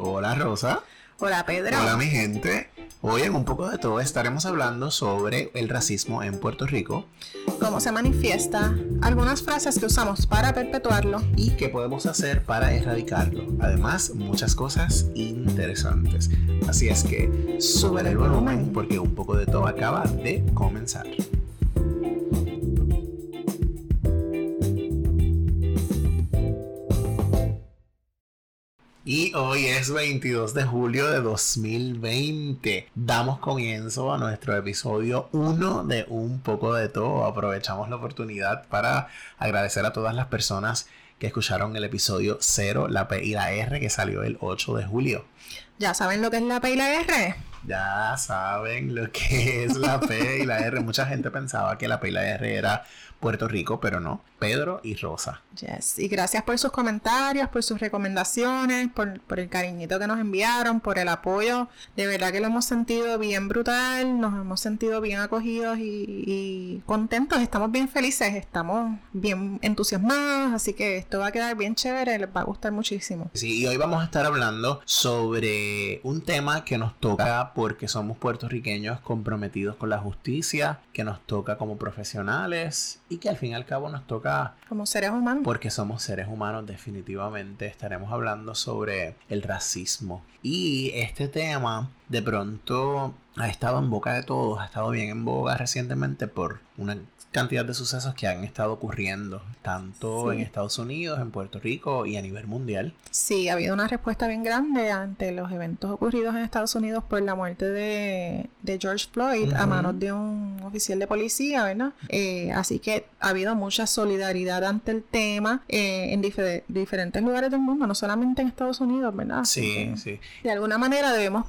Hola Rosa. Hola Pedro. Hola mi gente. Hoy en un poco de todo estaremos hablando sobre el racismo en Puerto Rico. Cómo se manifiesta, algunas frases que usamos para perpetuarlo y qué podemos hacer para erradicarlo. Además, muchas cosas interesantes. Así es que sube el volumen porque un poco de todo acaba de comenzar. Y hoy es 22 de julio de 2020. Damos comienzo a nuestro episodio 1 de Un poco de todo. Aprovechamos la oportunidad para agradecer a todas las personas que escucharon el episodio 0, la P y la R, que salió el 8 de julio. ¿Ya saben lo que es la P y la R? Ya saben lo que es la P y la R. Mucha gente pensaba que la P y la R era Puerto Rico, pero no. Pedro y Rosa. Yes. Y gracias por sus comentarios, por sus recomendaciones, por, el cariñito que nos enviaron, por el apoyo. De verdad que lo hemos sentido bien brutal, nos hemos sentido bien acogidos y, contentos. Estamos bien felices, estamos bien entusiasmados, así que esto va a quedar bien chévere, les va a gustar muchísimo. Sí, y hoy vamos a estar hablando sobre un tema que nos toca porque somos puertorriqueños comprometidos con la justicia, que nos toca como profesionales y que al fin y al cabo nos toca... Como seres humanos. Porque somos seres humanos definitivamente. Estaremos hablando sobre el racismo. Y este tema de pronto ha estado en boca de todos, ha estado bien en boga recientemente por una cantidad de sucesos que han estado ocurriendo, tanto en Estados Unidos, en Puerto Rico y a nivel mundial. Sí, ha habido una respuesta bien grande ante los eventos ocurridos en Estados Unidos por la muerte de, George Floyd a manos de un oficial de policía, ¿verdad? Eh, así que ha habido mucha solidaridad ante el tema eh, en diferentes lugares del mundo, no solamente en Estados Unidos, ¿verdad? Sí, sí. De alguna manera debemos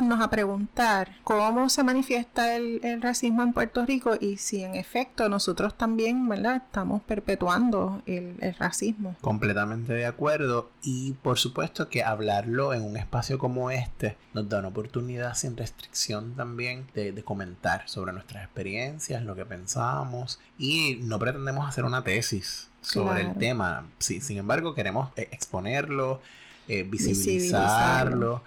empezarnos a preguntar cómo se manifiesta el, el racismo en Puerto Rico y si en efecto nosotros también, ¿verdad? Estamos perpetuando el, racismo. Completamente de acuerdo. Y por supuesto que hablarlo en un espacio como este nos da una oportunidad sin restricción también de, comentar sobre nuestras experiencias, lo que pensamos. Y no pretendemos hacer una tesis sobre el tema. Sí, sin embargo, queremos eh, exponerlo, eh, visibilizarlo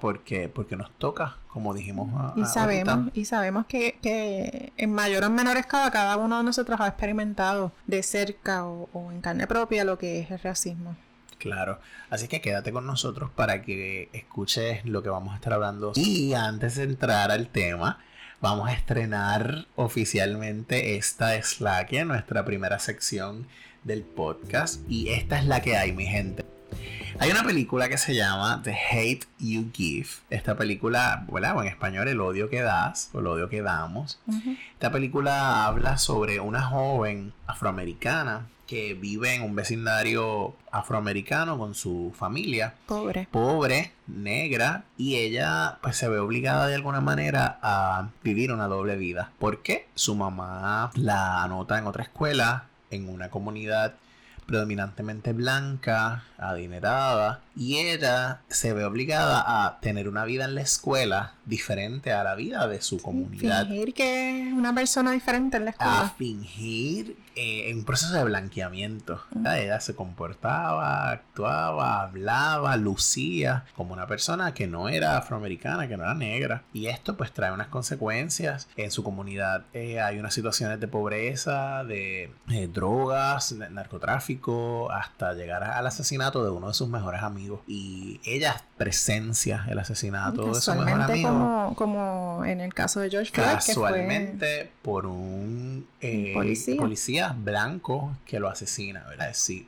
porque, porque nos toca, como dijimos. y sabemos, y sabemos que, que, en mayor o menor escala cada uno de nosotros ha experimentado de cerca o, en carne propia lo que es el racismo. Claro, así que quédate con nosotros para que escuches lo que vamos a estar hablando. Y antes de entrar al tema, vamos a estrenar oficialmente esta es la que nuestra primera sección del podcast. Y esta es la que hay, mi gente. Hay una película que se llama The Hate You Give. Esta película, bueno, en español El odio que das o el odio que damos. Esta película habla sobre una joven afroamericana que vive en un vecindario afroamericano con su familia. Pobre. Pobre, negra, y ella pues se ve obligada de alguna manera a vivir una doble vida. Porque su mamá la anota en otra escuela, en una comunidad predominantemente blanca, adinerada, y ella se ve obligada a tener una vida en la escuela diferente a la vida de su comunidad. Fingir que es una persona diferente en la escuela. A fingir eh, en un proceso de blanqueamiento. Ella se comportaba, actuaba, hablaba, lucía como una persona que no era afroamericana, que no era negra. Y esto pues trae unas consecuencias. En su comunidad eh, hay unas situaciones de pobreza, de eh, drogas, narcotráfico, hasta llegar al asesinato de uno de sus mejores amigos. Y ella presencia el asesinato de su mejor amigo. Como, como en el caso de George Floyd. Casualmente por un policía. Blanco que lo asesina, ¿verdad? sin,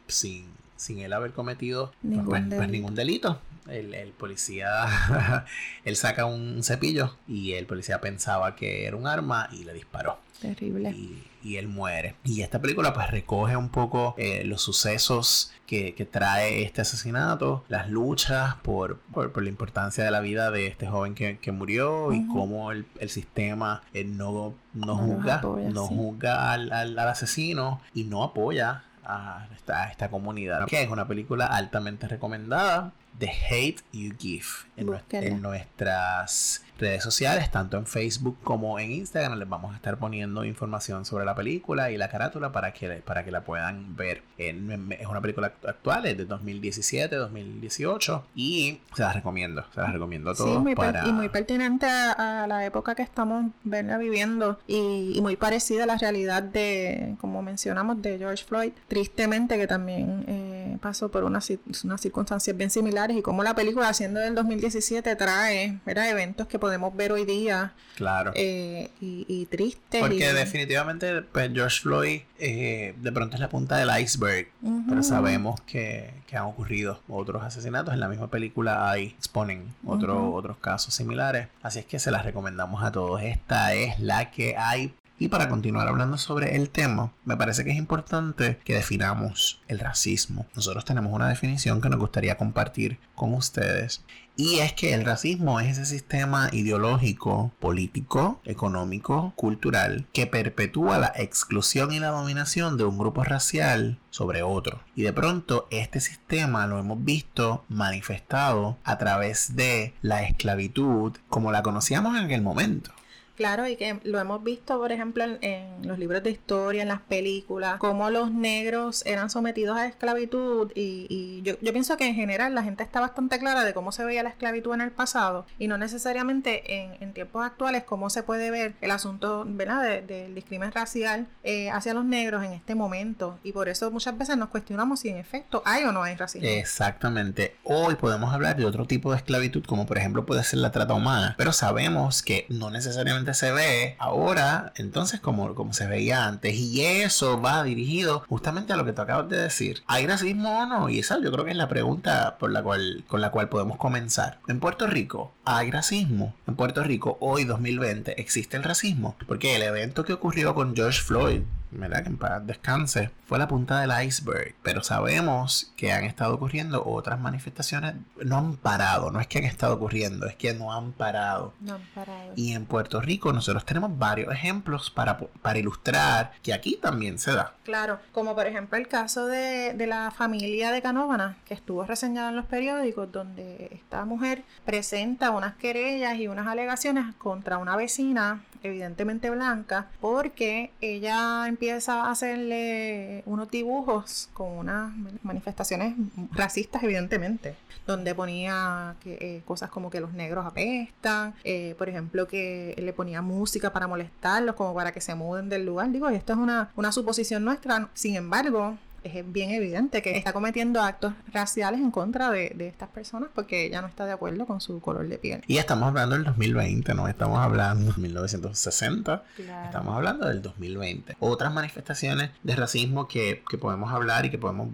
sin él haber cometido pues, pues, pues, ningún, delito. El, el, policía, él saca un cepillo y el policía pensaba que era un arma y le disparó. Terrible. Y, él muere. Y esta película pues recoge un poco eh, los sucesos que, trae este asesinato, las luchas por, por, la importancia de la vida de este joven que, murió y cómo el, sistema eh, no, no, juzga, no juzga al, al, asesino y no apoya a esta, a esta comunidad. Que es una película altamente recomendada The Hate You Give en, en nuestras redes sociales, tanto en Facebook como en Instagram. Les vamos a estar poniendo información sobre la película y la carátula para que, para que la puedan ver. Es una película actual, es de 2017, 2018 y se las recomiendo, se las recomiendo a todos. Sí, muy y muy pertinente a, la época que estamos viviendo y, muy parecida a la realidad de, como mencionamos, de George Floyd. Tristemente que también eh, pasó por unas, unas circunstancias bien similares y como la película, siendo del 2017, trae eventos que podemos ver hoy día. Claro. Eh, y, triste. Porque definitivamente pues, George Floyd eh, de pronto es la punta del iceberg, pero sabemos que, han ocurrido otros asesinatos. En la misma película hay, exponen otros casos similares. Así es que se las recomendamos a todos. Esta es la que hay y para continuar hablando sobre el tema, me parece que es importante que definamos el racismo. Nosotros tenemos una definición que nos gustaría compartir con ustedes. Y es que el racismo es ese sistema ideológico, político, económico, cultural que perpetúa la exclusión y la dominación de un grupo racial sobre otro. Y de pronto este sistema lo hemos visto manifestado a través de la esclavitud como la conocíamos en aquel momento. Claro, y que lo hemos visto, por ejemplo, en, los libros de historia, en las películas, cómo los negros eran sometidos a esclavitud y, yo, pienso que en general la gente está bastante clara de cómo se veía la esclavitud en el pasado y no necesariamente en, tiempos actuales cómo se puede ver el asunto del discrimen racial eh, hacia los negros en este momento y por eso muchas veces nos cuestionamos si en efecto hay o no hay racismo. Exactamente. Hoy podemos hablar de otro tipo de esclavitud como por ejemplo puede ser la trata humana, pero sabemos que no necesariamente se ve ahora, entonces como, como se veía antes. Y eso va dirigido justamente a lo que tú acabas de decir. ¿Hay racismo o no? Y esa yo creo que es la pregunta por la cual, con la cual podemos comenzar. En Puerto Rico, ¿hay racismo? En Puerto Rico, hoy 2020, ¿existe el racismo? Porque el evento que ocurrió con George Floyd ¿verdad? Que en paz descanse, fue la punta del iceberg. Pero sabemos que han estado ocurriendo otras manifestaciones, no han parado, no es que han estado ocurriendo, es que no han parado. No han parado. Y en Puerto Rico nosotros tenemos varios ejemplos para, para ilustrar que aquí también se da. Claro, como por ejemplo el caso de, de la familia de Canóvana, que estuvo reseñado en los periódicos, donde esta mujer presenta unas querellas y unas alegaciones contra una vecina evidentemente blanca, porque ella empieza a hacerle unos dibujos con unas manifestaciones racistas, evidentemente, donde ponía que, eh, cosas como que los negros apestan, eh, por ejemplo, que le ponía música para molestarlos, como para que se muden del lugar. Digo, esto es una, una suposición nuestra, sin embargo, es bien evidente que está cometiendo actos raciales en contra de, estas personas porque ella no está de acuerdo con su color de piel. Y estamos hablando del 2020, no estamos hablando de 1960, estamos hablando del 2020. Otras manifestaciones de racismo que, podemos hablar y que podemos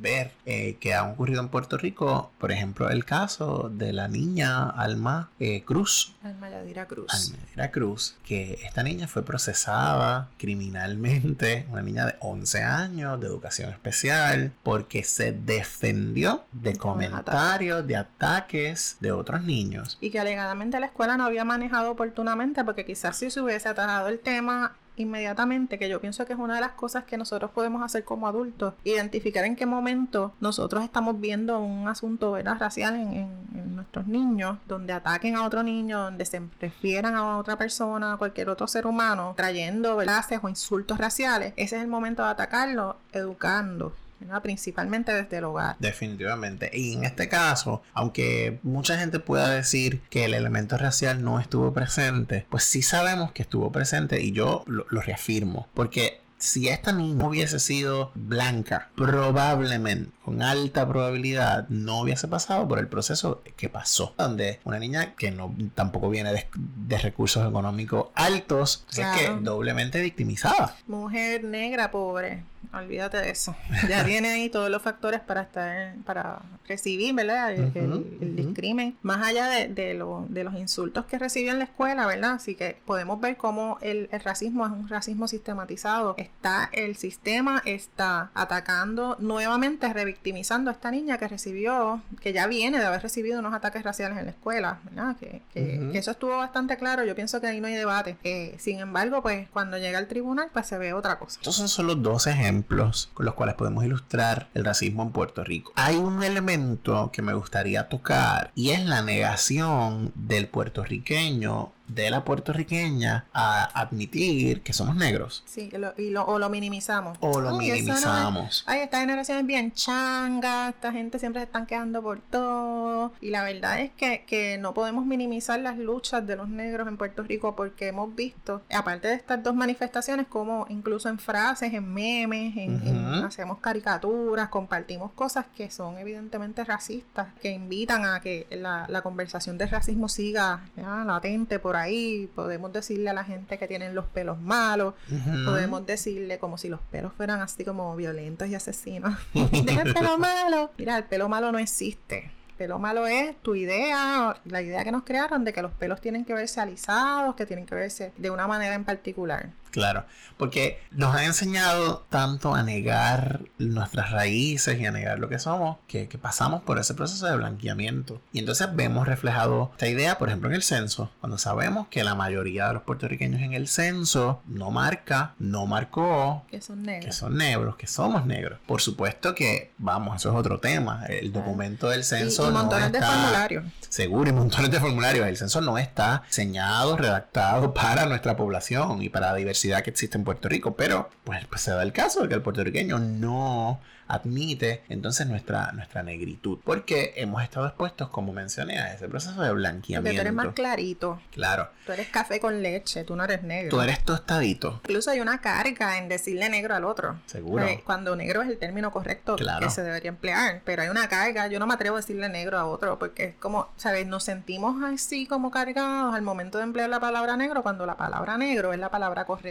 ver eh, que han ocurrido en Puerto Rico, por ejemplo, el caso de la niña Alma eh, Cruz. Alma Yadira Cruz. Alma Yadira Cruz, que esta niña fue procesada criminalmente, una niña de 11 años de educación especial porque se defendió de comentarios, de ataques de otros niños. Y que alegadamente la escuela no había manejado oportunamente porque quizás si se hubiese atajado el tema inmediatamente, que yo pienso que es una de las cosas que nosotros podemos hacer como adultos, identificar en qué momento nosotros estamos viendo un asunto racial en, nuestros niños, donde ataquen a otro niño, donde se refieran a otra persona, a cualquier otro ser humano, trayendo frases o insultos raciales, ese es el momento de atacarlo, educando principalmente desde el hogar. Definitivamente. Y en este caso, aunque mucha gente pueda decir que el elemento racial no estuvo presente, pues sí sabemos que estuvo presente y yo lo, lo reafirmo. Porque si esta niña hubiese sido blanca, probablemente, con alta probabilidad, no hubiese pasado por el proceso que pasó. Donde una niña que no tampoco viene de, recursos económicos altos, es que doblemente victimizada. Mujer negra, pobre olvídate de eso. Ya tiene ahí todos los factores para estar, para recibir, ¿verdad? El, discrimen. Más allá de, de, los insultos que recibió en la escuela, ¿verdad? Así que podemos ver cómo el, racismo es un racismo sistematizado. Está el sistema, está atacando nuevamente, revictimizando a esta niña que recibió, que ya viene de haber recibido unos ataques raciales en la escuela, ¿verdad? Que, eso estuvo bastante claro. Yo pienso que ahí no hay debate. Eh, sin embargo, pues cuando llega al tribunal, pues se ve otra cosa. Entonces son los dos ejemplos ejemplos con los cuales podemos ilustrar el racismo en Puerto Rico. Hay un elemento que me gustaría tocar y es la negación del puertorriqueño de la puertorriqueña a admitir que somos negros. Sí, y lo, o lo minimizamos. O lo minimizamos. ay, esta generación es bien changa, esta gente siempre se están quedando por todo. Y la verdad es que, que no podemos minimizar las luchas de los negros en Puerto Rico porque hemos visto, aparte de estas dos manifestaciones, como incluso en frases, en memes, en, hacemos caricaturas, compartimos cosas que son evidentemente racistas, que invitan a que la, la conversación de racismo siga latente por ahí, podemos decirle a la gente que tienen los pelos malos, podemos decirle como si los pelos fueran así como violentos y asesinos. Deja el pelo malo. Mira, el pelo malo no existe pelo malo es tu idea, la idea que nos crearon de que los pelos tienen que verse alisados, que tienen que verse de una manera en particular. Claro, porque nos han enseñado tanto a negar nuestras raíces y a negar lo que somos, que, pasamos por ese proceso de blanqueamiento. Y entonces vemos reflejado esta idea, por ejemplo, en el censo, cuando sabemos que la mayoría de los puertorriqueños en el censo no marca, no marcó que son negros, que, son negros, que somos negros. Por supuesto que, vamos, eso es otro tema. El documento del censo. Y, montones de formularios. Seguro, y montones de formularios. El censo no está diseñado, redactado para nuestra población y para la diversidad que existe en Puerto Rico, pero pues, pues, se da el caso de que el puertorriqueño no admite entonces nuestra, nuestra negritud, porque hemos estado expuestos, como mencioné, a ese proceso de blanqueamiento. Porque tú eres más clarito. Claro. Tú eres café con leche, tú no eres negro. Tú eres tostadito. Incluso hay una carga en decirle negro al otro. Seguro. cuando negro es el término correcto que se debería emplear, pero hay una carga, yo no me atrevo a decirle negro a otro, porque es como, ¿sabes? Nos sentimos así como cargados al momento de emplear la palabra negro cuando la palabra negro es la palabra correcta.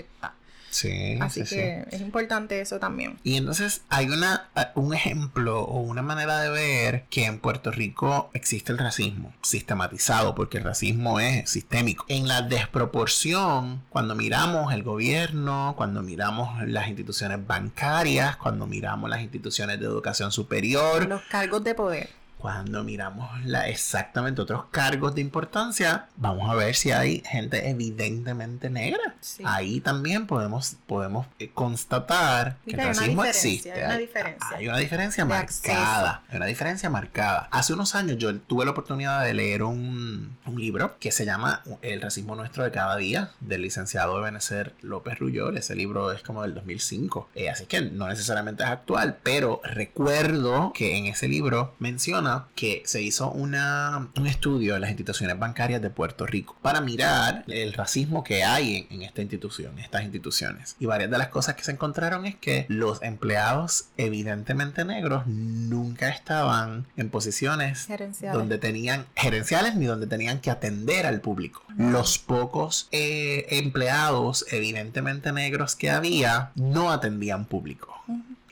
Sí, Así que es importante eso también. Y entonces hay una, un ejemplo o una manera de ver que en Puerto Rico existe el racismo sistematizado, porque el racismo es sistémico. En la desproporción, cuando miramos el gobierno, cuando miramos las instituciones bancarias, cuando miramos las instituciones de educación superior, los cargos de poder cuando miramos la, exactamente otros cargos de importancia, vamos a ver si hay gente evidentemente negra. Ahí también podemos, podemos eh, constatar que el racismo existe. Hay una diferencia. Hay una diferencia marcada. Hay una diferencia marcada. Hace unos años yo tuve la oportunidad de leer un, un libro que se llama El racismo nuestro de cada día, del licenciado Benecer López Rullol. Ese libro es como del 2005. Eh, así que no necesariamente es actual, pero recuerdo que en ese libro menciona que se hizo una, un estudio en las instituciones bancarias de Puerto Rico para mirar el racismo que hay en, esta institución, estas instituciones. Y varias de las cosas que se encontraron es que los empleados evidentemente negros nunca estaban en posiciones donde tenían gerenciales ni donde tenían que atender al público. Los pocos eh, empleados evidentemente negros que había no atendían público.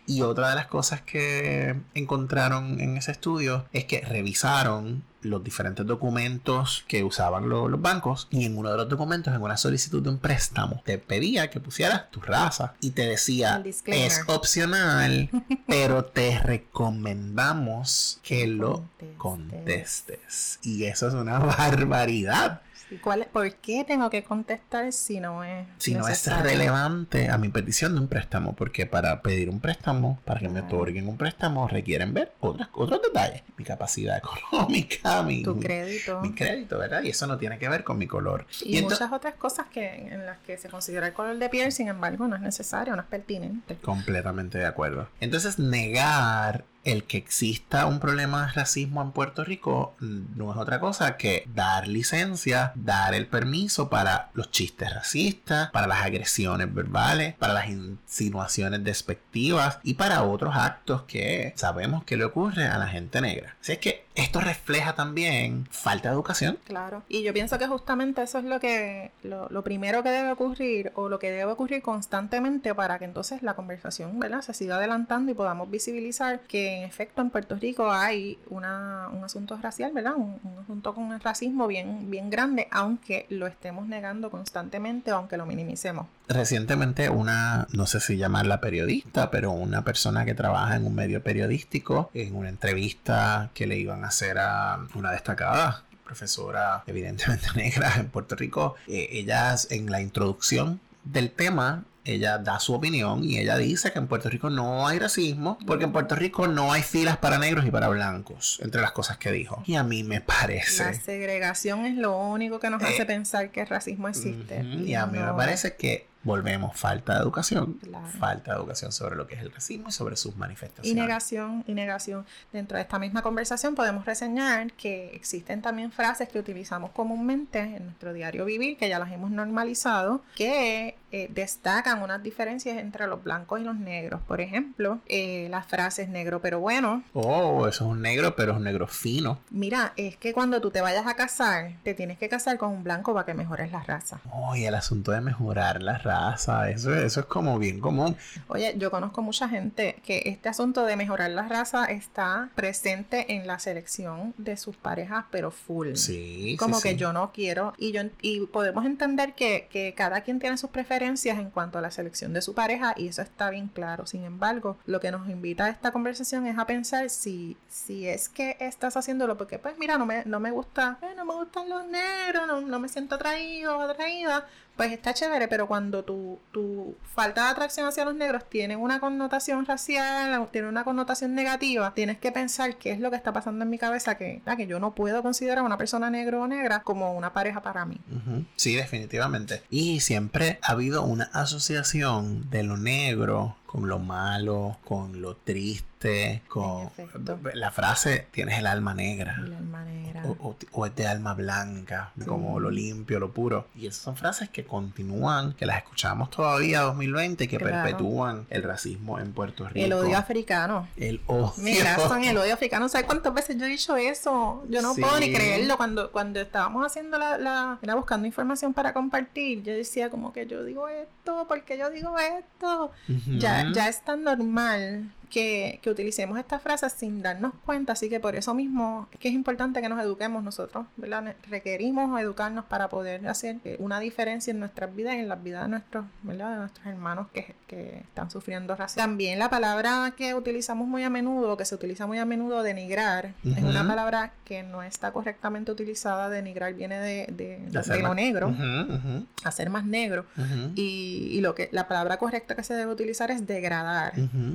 Y otra de las cosas que encontraron en ese estudio es que revisaron los diferentes documentos que usaban los bancos y en uno de los documentos, en una solicitud de un préstamo, te pedía que pusieras tu raza y te decía es opcional, pero te recomendamos que lo contestes. Y eso es una barbaridad. ¿Por qué tengo que contestar si no es Si no es relevante a mi petición de un préstamo? Porque para pedir un préstamo, para que me otorguen un préstamo, requieren ver otras, otros detalles. Mi capacidad económica, mi, tu crédito. Mi, crédito, ¿verdad? Y eso no tiene que ver con mi color. Y, muchas otras cosas que en las que se considera el color de piel, sin embargo, no es necesario, no es pertinente. Completamente de acuerdo. Entonces, negar el que exista un problema de racismo en Puerto Rico no es otra cosa que dar licencia, dar el permiso para los chistes racistas, para las agresiones verbales, para las insinuaciones despectivas y para otros actos que sabemos que le ocurre a la gente negra. Así es que esto refleja también falta de educación. Claro. Y yo pienso que justamente eso es lo que lo, primero que debe ocurrir o lo que debe ocurrir constantemente para que entonces la conversación ¿verdad? se siga adelantando y podamos visibilizar que en efecto en Puerto Rico hay una, un asunto racial, ¿verdad? Un, asunto con el racismo bien, bien grande, aunque lo estemos negando constantemente aunque lo minimicemos. Recientemente una, no sé si llamarla periodista, pero una persona que trabaja en un medio periodístico, en una entrevista que le iban a hacer a una destacada profesora evidentemente negra en Puerto Rico, eh, ella en la introducción del tema ella da su opinión y ella dice que en Puerto Rico no hay racismo porque en Puerto Rico no hay filas para negros y para blancos, entre las cosas que dijo. Y a mí me parece... La segregación es lo único que nos hace eh, pensar que el racismo existe. y a mí me parece que volvemos falta de educación, falta de educación sobre lo que es el racismo y sobre sus manifestaciones. Y negación, y negación. Dentro de esta misma conversación podemos reseñar que existen también frases que utilizamos comúnmente en nuestro diario vivir, que ya las hemos normalizado, que eh, destacan unas diferencias entre los blancos y los negros. Por ejemplo, eh, las frases negro pero bueno. Oh, eso es un negro, pero es un negro fino. Mira, es que cuando tú te vayas a casar, te tienes que casar con un blanco para que mejores la raza. Oh, y el asunto de mejorar la raza eso, eso es como bien común. Oye, yo conozco mucha gente que este asunto de mejorar la raza está presente en la selección de sus parejas, pero full. Sí. Como que yo no quiero. Y yo y podemos entender que, que cada quien tiene sus preferencias en cuanto a la selección de su pareja, y eso está bien claro. Sin embargo, lo que nos invita a esta conversación es a pensar si, si es que estás haciéndolo, porque pues mira, no me, no me gusta, eh, no me gustan los negros, no, no me siento atraído o atraída pues está chévere, pero cuando tu, tu falta de atracción hacia los negros tiene una connotación racial, tiene una connotación negativa, tienes que pensar qué es lo que está pasando en mi cabeza, que, que yo no puedo considerar a una persona negro o negra como una pareja para mí. Sí, definitivamente. Y siempre ha habido una asociación de lo negro con lo malo, con lo triste, con la frase tienes el alma negra. El alma negra. O, es de alma blanca, como lo limpio, lo puro. Y esas son frases que continúan, que las escuchamos todavía 2020, que perpetúan el racismo en Puerto Rico. El odio africano. El odio. Mira, son el odio africano. ¿Sabes cuántas veces yo he dicho eso? Yo no puedo ni creerlo. Cuando, cuando estábamos haciendo la, la, era buscando información para compartir, yo decía como que yo digo esto, porque yo digo esto. Ya ya es tan normal que, utilicemos estas frases sin darnos cuenta, así que por eso mismo es que es importante que nos eduquemos nosotros, ¿verdad? Requerimos educarnos para poder hacer una diferencia en nuestras vidas y en las vidas de nuestros, ¿verdad? De nuestros hermanos que, están sufriendo racismo. También la palabra que utilizamos muy a menudo, que se utiliza muy a menudo, denigrar, es una palabra que no está correctamente utilizada, denigrar viene de, de, lo negro, hacer más negro, y, lo que la palabra correcta que se debe utilizar es degradar,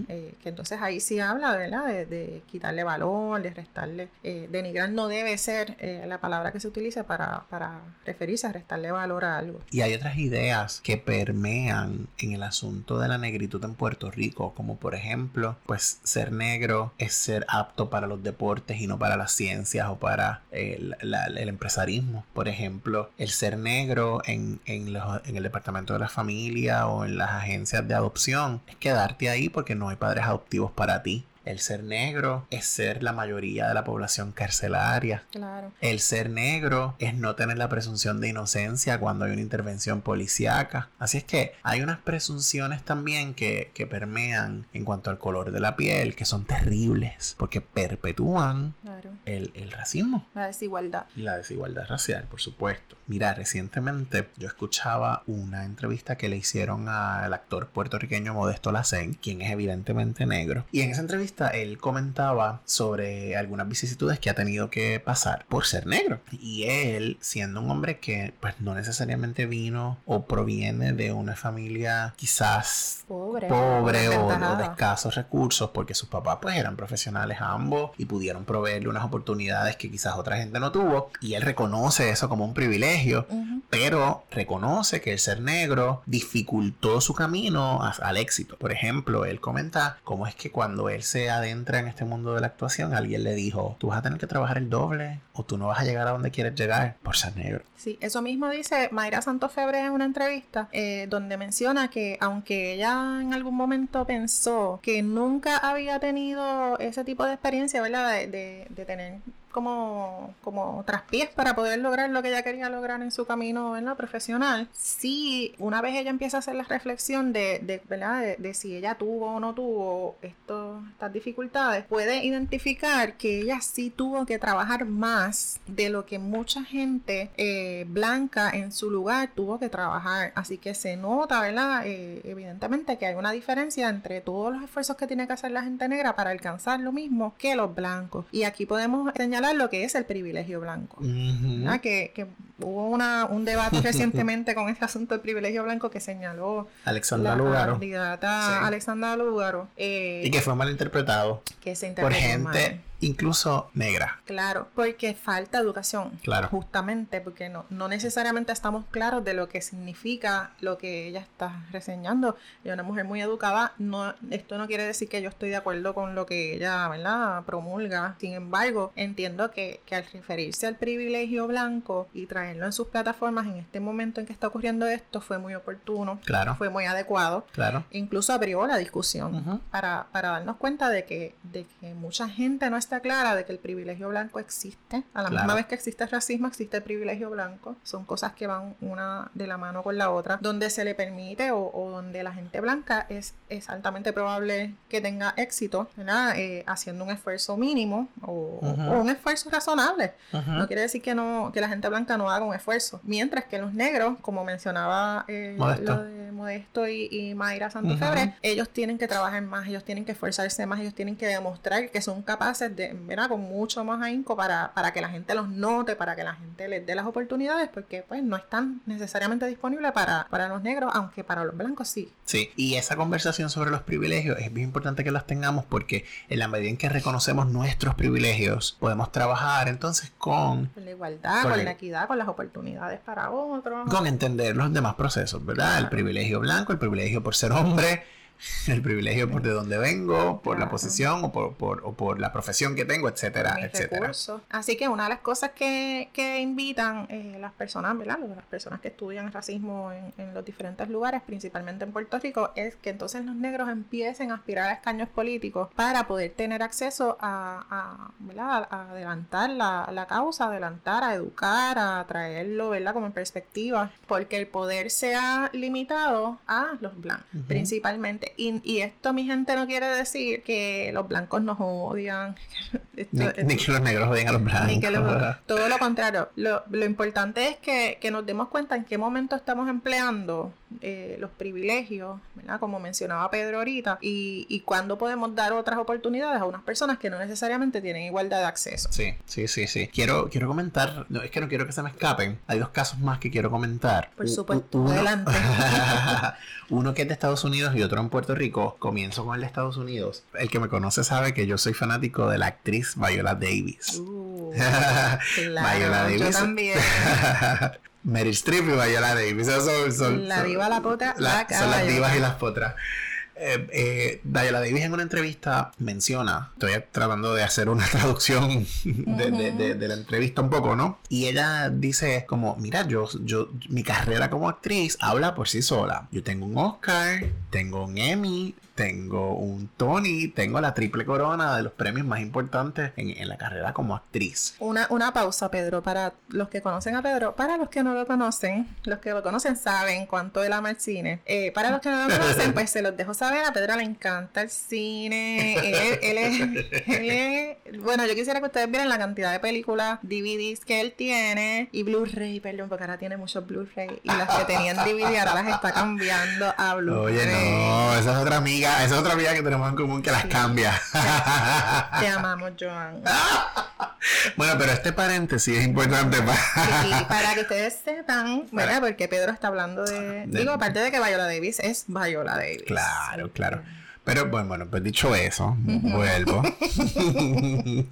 eh, que entonces ahí sí habla, ¿verdad? De, quitarle valor, de restarle. Eh, denigrar no debe ser eh, la palabra que se utiliza para, para referirse a restarle valor a algo. Y hay otras ideas que permean en el asunto de la negritud en Puerto Rico, como por ejemplo, pues ser negro es ser apto para los deportes y no para las ciencias o para el, el empresarismo. Por ejemplo, el ser negro en, en, en el departamento de la familia o en las agencias de adopción es quedarte ahí porque no hay padres adoptivos para ti. El ser negro es ser la mayoría de la población carcelaria. Claro. El ser negro es no tener la presunción de inocencia cuando hay una intervención policíaca. Así es que hay unas presunciones también que, que permean en cuanto al color de la piel que son terribles porque perpetúan el, el racismo. La desigualdad. Y la desigualdad racial, por supuesto. Mira, recientemente yo escuchaba una entrevista que le hicieron al actor puertorriqueño Modesto Lacen, quien es evidentemente negro. Y en esa entrevista él comentaba sobre algunas vicisitudes que ha tenido que pasar por ser negro. Y él, siendo un hombre que pues no necesariamente vino o proviene de una familia quizás pobre, pobre o, de escasos recursos, porque sus papás pues eran profesionales ambos y pudieron proveerle unas oportunidades que quizás otra gente no tuvo. Y él reconoce eso como un privilegio pero reconoce que el ser negro dificultó su camino al éxito. Por ejemplo, él comenta cómo es que cuando él se adentra en este mundo de la actuación, alguien le dijo, tú vas a tener que trabajar el doble o tú no vas a llegar a donde quieres llegar por ser negro. Sí, eso mismo dice Mayra Santos Febre en una entrevista eh, donde menciona que aunque ella en algún momento pensó que nunca había tenido ese tipo de experiencia, ¿verdad? de, de tener como, como traspiés para poder lograr lo que ella quería lograr en su camino la profesional. Sí, una vez ella empieza a hacer la reflexión de, de ¿verdad? De, si ella tuvo o no tuvo esto, estas dificultades, puede identificar que ella sí tuvo que trabajar más de lo que mucha gente eh, blanca en su lugar tuvo que trabajar. Así que se nota, ¿verdad? Eh, evidentemente que hay una diferencia entre todos los esfuerzos que tiene que hacer la gente negra para alcanzar lo mismo que los blancos. Y aquí podemos señalar lo que es el privilegio blanco. que, hubo una, un debate recientemente con este asunto del privilegio blanco que señaló Alexandra la Lugaro. candidata Sí. Alexandra Lugaro. eh, Y que fue malinterpretado que se por mal. Incluso negra. Claro, porque falta educación. Claro. Justamente, porque no, no necesariamente estamos claros de lo que significa lo que ella está reseñando. Es una mujer muy educada. No, esto no quiere decir que yo estoy de acuerdo con lo que ella, ¿verdad? promulga. Sin embargo, entiendo que, que al referirse al privilegio blanco y traerlo en sus plataformas en este momento en que está ocurriendo esto fue muy oportuno, Claro, fue muy adecuado. claro. Incluso abrió la discusión para, para darnos cuenta de que, de que mucha gente no está clara de que el privilegio blanco existe. A la Claro. misma vez que existe el racismo, existe el privilegio blanco. Son cosas que van una de la mano con la otra. Donde se le permite o, o donde la gente blanca es, es altamente probable que tenga éxito. Eh, haciendo un esfuerzo mínimo o, Ujú. o un esfuerzo razonable. Ujú. No quiere decir que no que la gente blanca no haga un esfuerzo. Mientras que los negros, como mencionaba eh, Modesto. lo de Modesto y, y Mayra Santos Ujú. Febre, ellos tienen que trabajar más, ellos tienen que esforzarse más, ellos tienen que demostrar que son capaces de, ¿verdad? Con mucho más ahínco para, para que la gente los note, para que la gente les dé las oportunidades, porque pues no están necesariamente disponibles para, para los negros, aunque para los blancos sí. Sí, y esa conversación sobre los privilegios es bien importante que las tengamos porque en la medida en que reconocemos nuestros privilegios, podemos trabajar entonces con, Con la igualdad, Con con, el- la equidad, con las oportunidades para otros. con entender los demás procesos, ¿verdad? El privilegio blanco, el privilegio por ser hombre, el privilegio por de dónde vengo, por la posición o por, por- o por la profesión que tengo, etcétera, mis etcétera. recursos. Así que una de las cosas que, que invitan eh, las personas, ¿verdad? Las personas que estudian el racismo en, en los diferentes lugares, principalmente en Puerto Rico, es que entonces los negros empiecen a aspirar a escaños políticos para poder tener acceso a, a, a adelantar la, la causa, adelantar, a educar, a traerlo, ¿verdad? Como en perspectiva, porque el poder se ha limitado a los blancos, principalmente. Y, y esto, mi gente, no quiere decir que los blancos nos odian. Esto- Ni, que los negros odien a los blancos. ni que lo- todo lo contrario. Lo, lo importante es que, que nos demos cuenta en qué momento estamos empleando eh, los privilegios, ¿verdad? Como mencionaba Pedro ahorita, y, y cuándo podemos dar otras oportunidades a unas personas que no necesariamente tienen igualdad de acceso. Sí, sí, sí, sí. Quiero, quiero comentar, no, es que no quiero que se me escapen. Hay dos casos más que quiero comentar. Por supuesto, uno- adelante. uno que es de Estados Unidos y otro en Puerto Rico. Comienzo con el de Estados Unidos. El que me conoce sabe que yo soy fanático de la actriz Viola Davis. Uh, Viola claro, yo Davis. también. Meryl Streep y Viola Davis. Esos son, son- La diva, la potra, la- la son las divas y las potras. Eh, eh, Davis en una entrevista menciona, estoy tratando de hacer una traducción de, de- de- de la entrevista un poco, ¿no? Y ella dice como, mira, yo, yo, mi carrera como actriz habla por sí sola. Yo tengo un Oscar, tengo un Emmy, tengo un Tony, tengo la triple corona de los premios más importantes en, en la carrera como actriz. Una, una pausa, Pedro, para los que conocen a Pedro. Para los que no lo conocen, los que lo conocen saben cuánto él ama el cine. Eh, para los que no lo conocen, pues se los dejo saber. A Pedro le encanta el cine. Él, él es, él es- Bueno, yo quisiera que ustedes vieran la cantidad de películas, DVDs que él tiene y Blu-ray, perdón, porque ahora tiene muchos Blu-ray. Y las que tenían DVD ahora las está cambiando a Blu-ray. Oye, no, esa es otra amiga, esa es otra amiga que tenemos en común que las cambia. Te amamos, Joan. Bueno, pero este paréntesis es importante para... Sí, para que ustedes sepan, ¿verdad? Porque Pedro está hablando de... De- Digo, aparte de que Viola Davis es Viola Davis. Claro, claro. Pero bueno, bueno, pues dicho eso, vuelvo.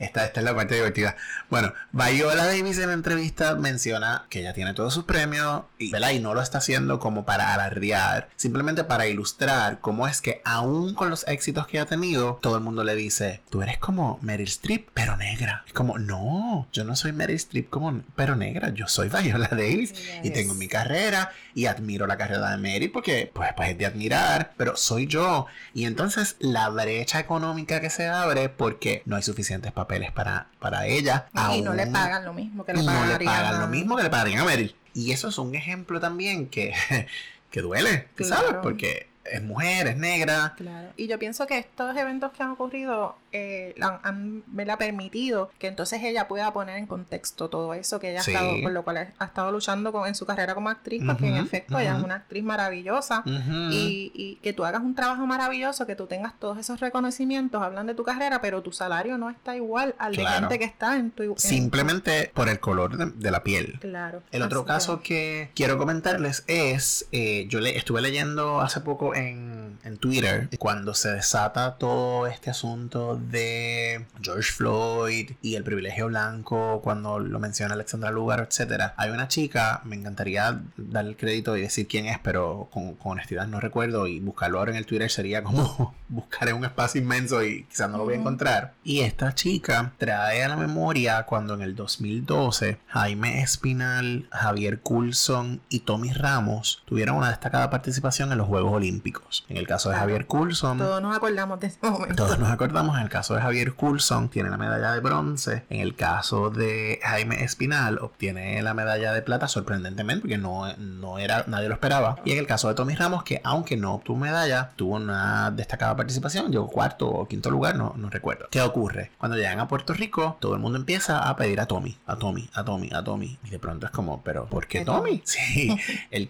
esta, esta es la parte divertida. Bueno, Viola Davis en la entrevista menciona que ella tiene todos sus premios y, ¿verdad? y no lo está haciendo como para alardear, simplemente para ilustrar cómo es que aún con los éxitos que ha tenido, todo el mundo le dice, tú eres como Meryl Streep, pero negra. Es como, no, yo no soy Meryl Streep como, pero negra, yo soy Viola Davis Ella y tengo mi carrera y admiro la carrera de Mary porque pues, pues es de admirar, pero soy yo. Y entonces la brecha económica que se abre porque no hay suficientes papeles para, para ella. Y no le pagan lo mismo que le y no le pagarían pagan a- lo mismo que le pagarían a Meryl. Y eso es un ejemplo también que, que duele, ¿tú ¿sabes? Claro. Porque es mujer, es negra. Claro. Y yo pienso que estos eventos que han ocurrido eh, han, me la permitido que entonces ella pueda poner en contexto todo eso que ella ha estado, por lo cual ha estado luchando con, en su carrera como actriz, porque en efecto ella es una actriz maravillosa y, y, que tú hagas un trabajo maravilloso, que tú tengas todos esos reconocimientos, hablan de tu carrera, pero tu salario no está igual al de gente que está en tu... Simplemente por el color de, la piel. Claro. El otro caso que... quiero comentarles es, eh, yo le, estuve leyendo hace poco en, en Twitter, cuando se desata todo este asunto de George Floyd y el privilegio blanco, cuando lo menciona Alexandra Lugar, etcétera. Hay una chica, me encantaría darle el crédito y decir quién es, pero con, honestidad no recuerdo y buscarlo ahora en el Twitter sería como buscar en un espacio inmenso y quizás no lo voy a encontrar. Y esta chica trae a la memoria cuando en el 2012 Jaime Espinal, Javier Coulson y Tommy Ramos tuvieron una destacada participación en los Juegos Olímpicos. En el caso de Javier Coulson, todos nos acordamos de ese momento. Todos nos acordamos en el caso de Javier Coulson tiene la medalla de bronce. En el caso de Jaime Espinal obtiene la medalla de plata sorprendentemente porque no, no era, nadie lo esperaba. Y en el caso de Tommy Ramos, que aunque no obtuvo medalla, tuvo una destacada participación, llegó cuarto o quinto lugar, no, no recuerdo. ¿Qué ocurre? Cuando llegan a Puerto Rico, todo el mundo empieza a pedir a Tommy, a Tommy, a Tommy, a Tommy. Y de pronto es como, pero ¿por qué Tommy? Sí,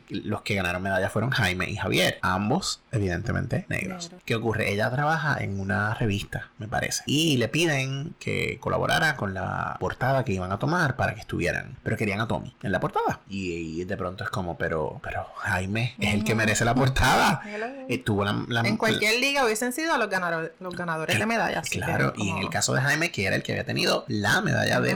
los que ganaron medalla fueron Jaime y Javier, ambos evidentemente negros. ¿Qué ocurre? Ella trabaja en una revista, me parece. Y le piden que colaborara con la portada que iban a tomar para que estuvieran. Pero querían a Tommy en la portada. Y, de pronto es como, pero, pero Jaime es el que merece la portada. Tuvo la, en cualquier liga hubiesen sido los ganadores, los ganadores de medallas. Claro, y en el caso de Jaime, que era el que había tenido la medalla de,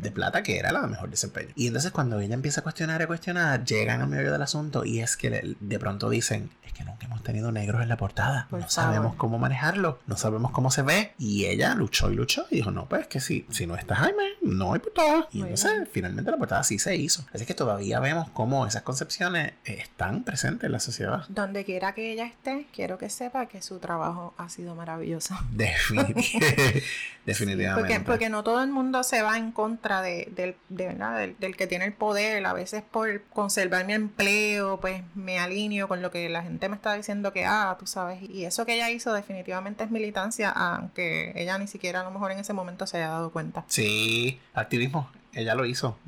de, plata, que era la de mejor desempeño. Y entonces cuando ella empieza a cuestionar y a cuestionar, llegan al medio del asunto y es que de pronto dicen, es que nunca hemos tenido negros en la portada. no sabemos cómo manejarlo, no sabemos cómo se ve. Y ella luchó y luchó y dijo, no, pues que si, si no está Jaime, no hay portada. Y entonces finalmente la portada sí se hizo. Así que todavía vemos cómo esas concepciones están presentes en la sociedad. Donde quiera que ella esté, quiero que sepa que su trabajo ha sido maravilloso. Definitivamente. porque, no todo el mundo se va en contra de, del, verdad, del, que tiene el poder. A veces por conservar mi empleo, pues me alineo con lo que la gente me está diciendo que, ah, tú sabes. Y eso que ella hizo definitivamente es militancia, aunque ella ni siquiera a lo mejor en ese momento se haya dado cuenta. Sí, activismo. Ella lo hizo.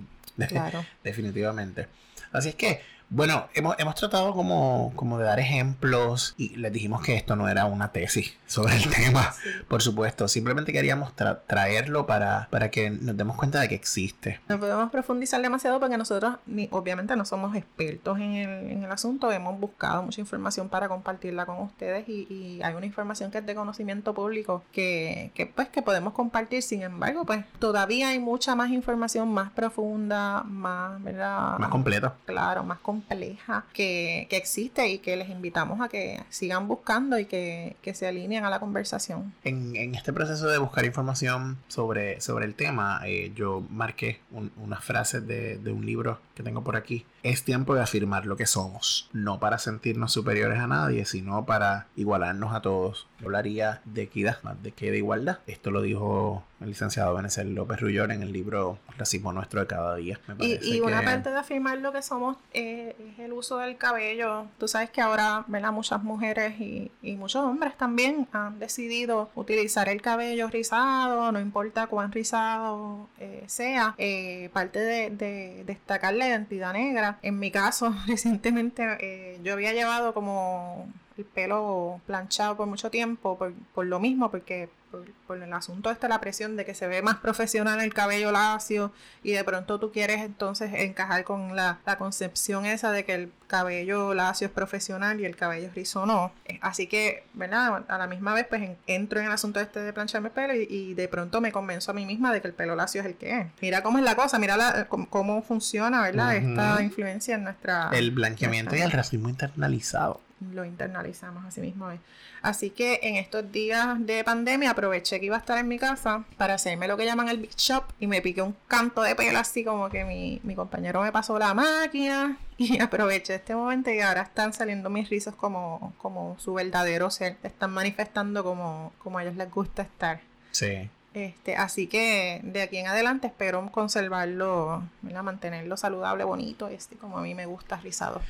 Claro. Definitivamente. Así es que bueno, hemos, hemos tratado como, como, de dar ejemplos y les dijimos que esto no era una tesis sobre el tema, por supuesto. Simplemente queríamos traerlo para, para que nos demos cuenta de que existe. No podemos profundizar demasiado porque nosotros ni, obviamente no somos expertos en el, en el asunto. Hemos buscado mucha información para compartirla con ustedes y, y hay una información que es de conocimiento público que, que, pues que podemos compartir. Sin embargo, pues todavía hay mucha más información más profunda, más, ¿verdad? Más completa. Claro, más completa compleja que, que, existe y que les invitamos a que sigan buscando y que, que se alineen a la conversación. En, en, este proceso de buscar información sobre, sobre el tema, eh, yo marqué unas frases de, de un libro que tengo por aquí. Es tiempo de afirmar lo que somos, no para sentirnos superiores a nadie, sino para igualarnos a todos. Yo hablaría de equidad más de que de igualdad. Esto lo dijo el licenciado Benecer López Rullón en el libro Racismo Nuestro de cada día. y, una parte de afirmar lo que somos es el uso del cabello. Tú sabes que ahora ¿verdad? muchas mujeres y, muchos hombres también han decidido utilizar el cabello rizado, no importa cuán rizado eh, sea. Eh, parte de, destacar la identidad negra. En mi caso, recientemente eh, yo había llevado como el pelo planchado por mucho tiempo por, por lo mismo, porque por, el asunto este, la presión de que se ve más profesional el cabello lacio y de pronto tú quieres entonces encajar con la, concepción esa de que el cabello lacio es profesional y el cabello rizo no. Eh, así que, ¿verdad? A la misma vez pues entro en el asunto este de plancharme el pelo y, de pronto me convenzo a mí misma de que el pelo lacio es el que es. Mira cómo es la cosa, mira cómo, funciona, ¿verdad? Esta influencia en nuestra... El blanqueamiento y el racismo internalizado lo internalizamos así mismo. Así que en estos días de pandemia aproveché que iba a estar en mi casa para hacerme lo que llaman el Big Shop y me piqué un canto de pelo así como que mi, mi compañero me pasó la máquina y aproveché este momento y ahora están saliendo mis rizos como, como su verdadero ser. Están manifestando como, como a ellos les gusta estar. Sí. Este, así que de aquí en adelante espero conservarlo, mantenerlo saludable, bonito, este, como a mí me gusta rizado.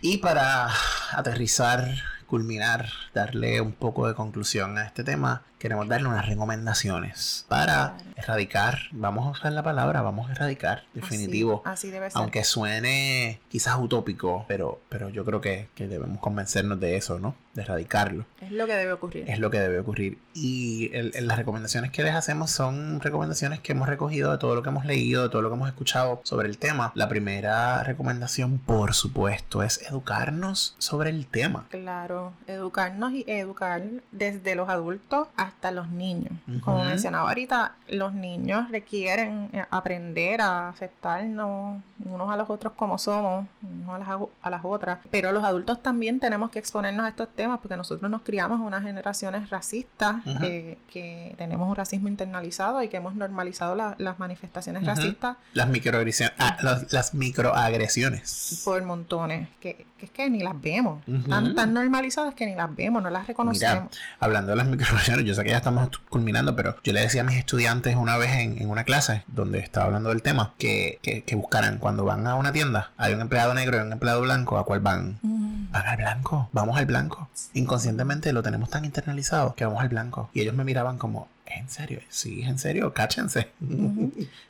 Y para aterrizar culminar, darle un poco de conclusión a este tema, queremos darle unas recomendaciones para erradicar, vamos a usar la palabra, vamos a erradicar, definitivo. Así, debe ser. Aunque suene quizás utópico, pero, pero yo creo que, que debemos convencernos de eso, ¿no? De erradicarlo. Es lo que debe ocurrir. Es lo que debe ocurrir. Y el- el- las recomendaciones que les hacemos son recomendaciones que hemos recogido de todo lo que hemos leído, de todo lo que hemos escuchado sobre el tema. La primera recomendación, por supuesto, es educarnos sobre el tema. Claro, educarnos y educar desde los adultos hasta los niños. Como mencionaba ahorita, los niños requieren eh, aprender a aceptarnos unos a los otros como somos, unos a las, a las otras. Pero los adultos también tenemos que exponernos a estos temas porque nosotros nos criamos en unas generaciones racistas, eh, que tenemos un racismo internalizado y que hemos normalizado la- las manifestaciones racistas Las microagresiones. ah, las, las microagresiones. por montones, que, que es que ni las vemos. Están tan normalizadas que ni las vemos, no las reconocemos. Hablando de las microagresiones, yo sé que ya estamos culminando, pero yo le decía a mis estudiantes una vez en, en una clase donde estaba hablando del tema que, que, que buscaran cuando van a una tienda, hay un empleado negro y un empleado blanco, ¿a cuál van? Mm. Van al blanco, vamos al blanco. Inconscientemente lo tenemos tan internalizado que vamos al blanco. Y ellos me miraban como, ¿en serio? Sí, en serio, cáchense.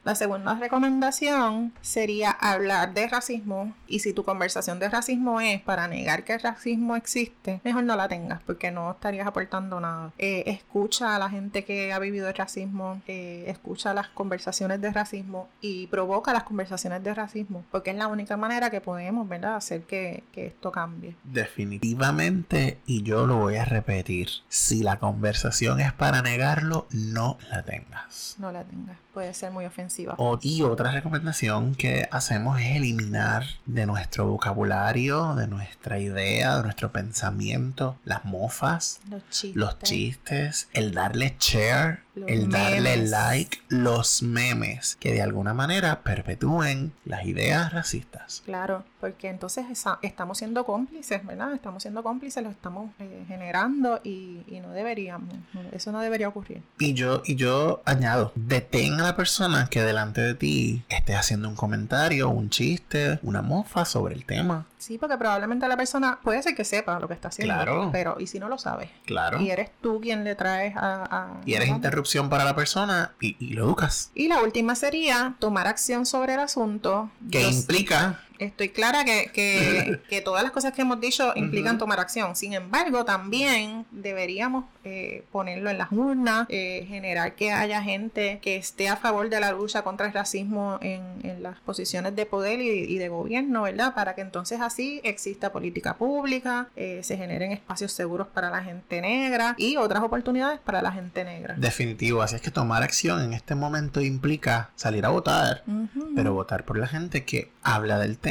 La segunda recomendación sería hablar de racismo y si tu conversación de racismo es para negar que el racismo existe, mejor no la tengas porque no estarías aportando nada. Eh, escucha a la gente que ha vivido el racismo, eh, escucha las conversaciones de racismo y provoca las conversaciones de racismo porque es la única manera que podemos, ¿verdad?, hacer que, que esto cambie. Definitivamente, y yo lo voy a repetir, si la conversación es para negarlo, no la tengas. No la tengas, puede ser muy ofensiva. O- y otra recomendación que hacemos es eliminar de nuestro vocabulario, de nuestra idea, de nuestro pensamiento, las mofas, Los chistes. los chistes, el darle share, Los el darle memes. like, los memes, que de alguna manera perpetúen las ideas racistas. Claro, porque entonces esa- estamos siendo cómplices, ¿verdad? Estamos siendo cómplices, lo estamos eh, generando y, y no deberíamos. Eso no debería ocurrir. Y yo, y yo añado, detén a la persona que delante de ti esté haciendo un comentario, un chiste, una mofa sobre el tema. Sí, porque probablemente la persona puede ser que sepa lo que está haciendo. Claro. Pero, ¿y si no lo sabes? Claro. Y eres tú quien le traes a. a- Y eres interrupción para la persona y, y lo educas. Y la última sería tomar acción sobre el asunto. Que Yo implica Estoy clara que, que, que todas las cosas que hemos dicho implican tomar acción. Sin embargo, también deberíamos eh, ponerlo en las urnas, eh, generar que haya gente que esté a favor de la lucha contra el racismo en, en las posiciones de poder y, y de gobierno, ¿verdad? Para que entonces así exista política pública, eh, se generen espacios seguros para la gente negra y otras oportunidades para la gente negra. definitivo. Así es que tomar acción en este momento implica salir a votar. Pero votar por la gente que habla del tema,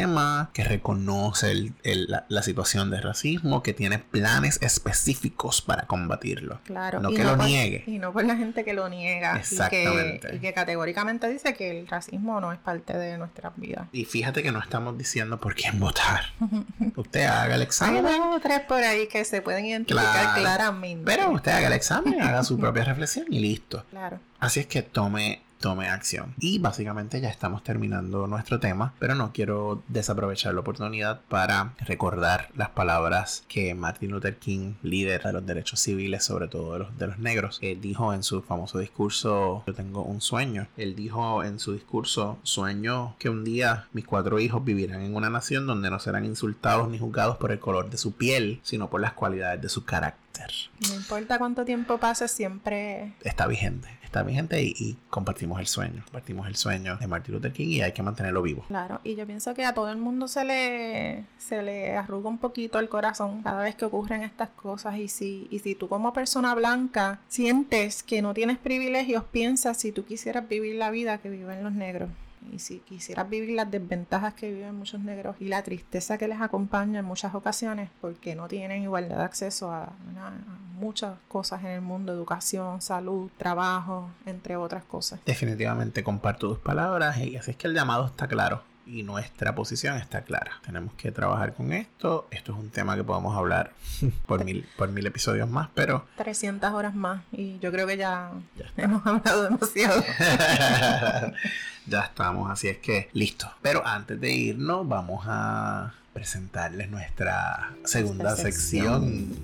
que reconoce el- el- la, la situación de racismo, que tiene planes específicos para combatirlo. Claro, No y que lo por- niegue. Y no por la gente que lo niega. Y Exactamente. que, y que categóricamente dice que el racismo no es parte de nuestras vidas. Y fíjate que no estamos diciendo por quién votar. Usted haga el Hay examen. dos o tres por ahí que se pueden identificar Claro. claramente. Pero usted haga el examen, haga su propia reflexión y listo. Claro. Así es que tome, tome acción. Y básicamente ya estamos terminando nuestro tema, pero no quiero desaprovechar la oportunidad para recordar las palabras que Martin Luther King, líder de los derechos civiles, sobre todo de los, de los negros, eh, dijo en su famoso discurso Yo tengo un sueño. Él dijo en su discurso, sueño que un día mis cuatro hijos vivirán en una nación donde no serán insultados ni juzgados por el color de su piel, sino por las cualidades de su carácter. No importa cuánto tiempo pase, siempre. está vigente, está vigente y, y compartimos el sueño, compartimos el sueño de Martin Luther King y hay que mantenerlo vivo. Claro. Y yo pienso que a todo el mundo se le, se le arruga un poquito el corazón cada vez que ocurren estas cosas. Y si, y si tú, como persona blanca, sientes que no tienes privilegios, piensa si tú quisieras vivir la vida que viven los negros. Y si quisieras vivir las desventajas que viven muchos negros y la tristeza que les acompaña en muchas ocasiones porque no tienen igualdad de acceso a, a muchas cosas en el mundo, educación, salud, trabajo, entre otras cosas. Definitivamente comparto tus palabras y así es que el llamado está claro. y nuestra posición está clara. Tenemos que trabajar con esto. Esto es un tema que podemos hablar por mil, por mil episodios más, pero... 300 horas más y yo creo que ya, ya hemos hablado demasiado. ya estamos, así es que listo. Pero antes de irnos, vamos a presentarles nuestra segunda sección.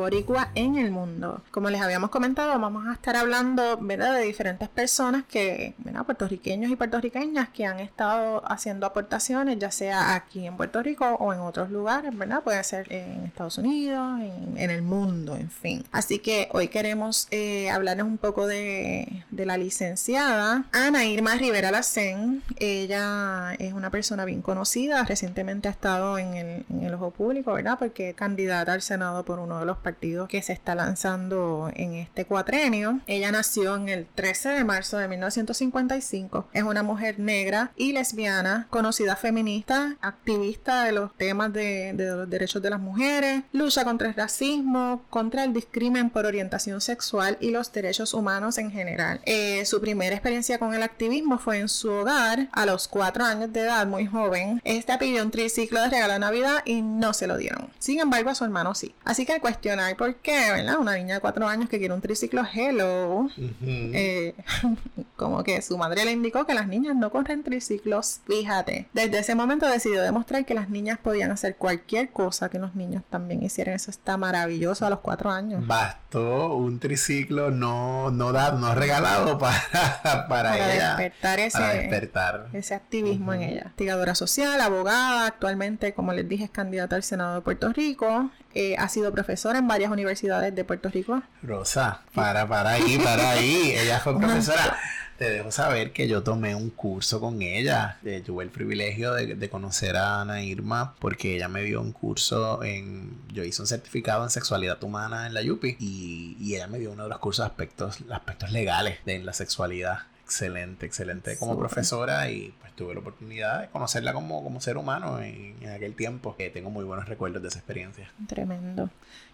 Boricua en el mundo. Como les habíamos comentado, vamos a estar hablando ¿verdad? de diferentes personas que, ¿verdad? puertorriqueños y puertorriqueñas que han estado haciendo aportaciones, ya sea aquí en Puerto Rico o en otros lugares, ¿verdad? Puede ser en Estados Unidos, en, el mundo, en fin. Así que hoy queremos eh, hablarles un poco de, la licenciada Ana Irma Rivera Lacén. Ella es una persona bien conocida, recientemente ha estado en el, en el ojo público, ¿verdad? Porque candidata al Senado por uno de los partidos que se está lanzando en este cuatrenio. Ella nació en el 13 de marzo de 1955. Es una mujer negra y lesbiana, conocida feminista, activista de los temas de, de los derechos de las mujeres, lucha contra el racismo, contra el discrimen por orientación sexual y los derechos humanos en general. Eh, su primera experiencia con el activismo fue en su hogar a los cuatro años de edad, muy joven. Esta pidió un triciclo de regalo de Navidad y no se lo dieron. Sin embargo, a su hermano sí. Así que cuestionar por qué, ¿verdad? Una niña de cuatro años que quiere un triciclo, hello. Eh, como que su madre le indicó que las niñas no corren triciclos. Fíjate. Desde ese momento decidió demostrar que las niñas podían hacer cualquier cosa que los niños también hicieran. Eso está maravilloso a los cuatro años. Bastó un triciclo no, no, da, no regalado para, para, despertar ese, despertar. ese activismo en ella. Investigadora social, abogada, actualmente como les dije, es candidata al Senado de Puerto Rico. Eh, ha sido profesora en varias universidades de Puerto Rico. Rosa, para, para ahí, para ahí. Ella fue profesora. Te dejo saber que yo tomé un curso con ella. Eh, tuve el privilegio de, conocer a Ana Irma porque ella me dio un curso en. Yo hice un certificado en sexualidad humana en la YUPI y, y ella me dio uno de los cursos aspectos, aspectos legales de la sexualidad excelente, excelente como profesora y pues tuve la oportunidad de conocerla como, como ser humano en, en aquel tiempo. que tengo muy buenos recuerdos de esa experiencia. Tremendo.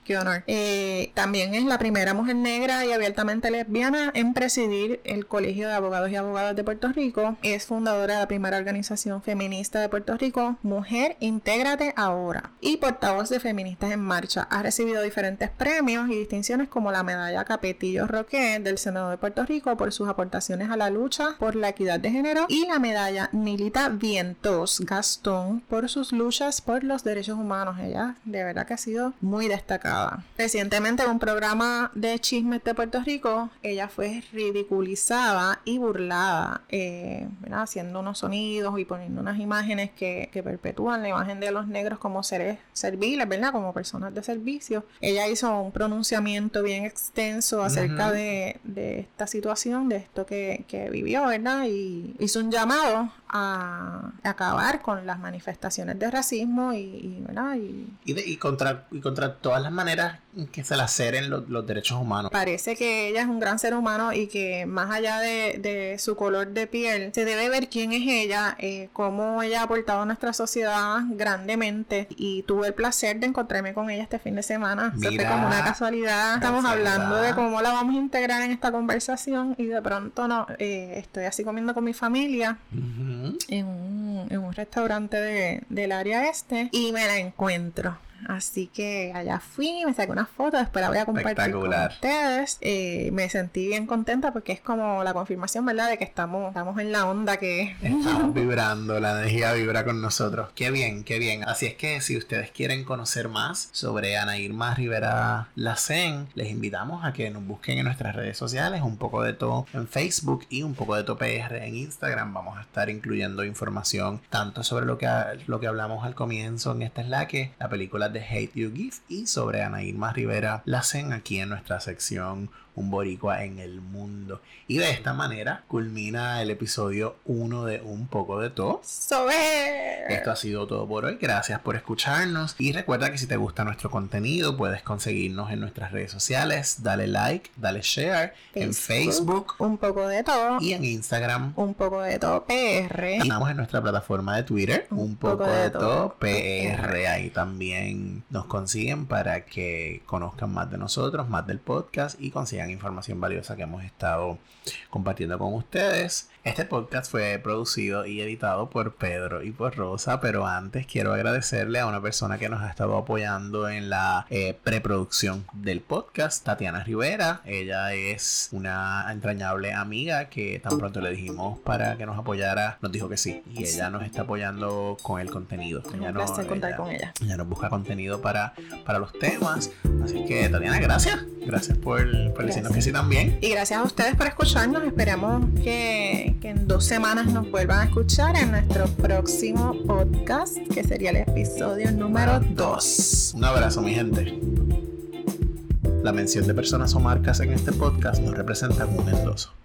Qué honor. Eh, también es la primera mujer negra y abiertamente lesbiana en presidir el Colegio de Abogados y Abogadas de Puerto Rico. Es fundadora de la primera organización feminista de Puerto Rico, Mujer Intégrate Ahora, y portavoz de Feministas en Marcha. Ha recibido diferentes premios y distinciones como la medalla Capetillo Roque del Senado de Puerto Rico por sus aportaciones a la lucha por la equidad de género y la medalla Nilita Vientos Gastón por sus luchas por los derechos humanos. Ella de verdad que ha sido muy destacada Recientemente en un programa de chismes de Puerto Rico, ella fue ridiculizada y burlada, eh, haciendo unos sonidos y poniendo unas imágenes que, perpetúan la imagen de los negros como seres serviles, ¿verdad? Como personas de servicio. Ella hizo un pronunciamiento bien extenso acerca de, esta situación, de esto que, que vivió, ¿verdad? Y hizo un llamado a acabar con las manifestaciones de racismo y, y, y, contra, y contra todas las maneras que se laceren los, los derechos humanos. Parece que ella es un gran ser humano y que más allá de, de su color de piel, se debe ver quién es ella, eh, cómo ella ha aportado a nuestra sociedad grandemente y tuve el placer de encontrarme con ella este fin de semana. Mira, fue como una casualidad. Estamos hablando de cómo la vamos a integrar en esta conversación y de pronto no, eh, estoy así comiendo con mi familia en, un, en, un, restaurante de, del área este y me la encuentro. Así que allá fui, me saqué una foto, después la voy a compartir con ustedes. Eh, me sentí bien contenta porque es como la confirmación, ¿verdad? De que estamos, estamos en la onda que... Estamos vibrando, la energía vibra con nosotros. Qué bien, qué bien. Así es que si ustedes quieren conocer más sobre Ana Irma Rivera Lacen, les invitamos a que nos busquen en nuestras redes sociales, un poco de todo en Facebook y un poco de todo PR en Instagram. Vamos a estar incluyendo información tanto sobre lo que, lo que hablamos al comienzo en esta es la que la película de Hate You Give y sobre Ana Irma Rivera la hacen aquí en nuestra sección un boricua en el mundo. Y de esta manera culmina el episodio 1 de Un poco de todo. Esto ha sido todo por hoy. Gracias por escucharnos. Y recuerda que si te gusta nuestro contenido, puedes conseguirnos en nuestras redes sociales. Dale like, dale share en Facebook. Un poco de todo. Y en Instagram. Un poco de todo PR. Y estamos en nuestra plataforma de Twitter. Un, poco, de, todo, PR. Ahí también nos consiguen para que conozcan más de nosotros, más del podcast y consigan información valiosa que hemos estado compartiendo con ustedes. Este podcast fue producido y editado por Pedro y por Rosa, pero antes quiero agradecerle a una persona que nos ha estado apoyando en la eh, preproducción del podcast, Tatiana Rivera. Ella es una entrañable amiga que tan pronto le dijimos para que nos apoyara, nos dijo que sí. Y ella nos está apoyando con el contenido. un placer contar con ella. Ella nos busca contenido para, para los temas. Así que, Tatiana, gracias. Gracias por, por decirnos que sí también. Y gracias a ustedes por escucharnos. Esperamos que que en dos semanas nos vuelvan a escuchar en nuestro próximo podcast, que sería el episodio número 2. Un abrazo, mi gente. La mención de personas o marcas en este podcast no representa un endoso.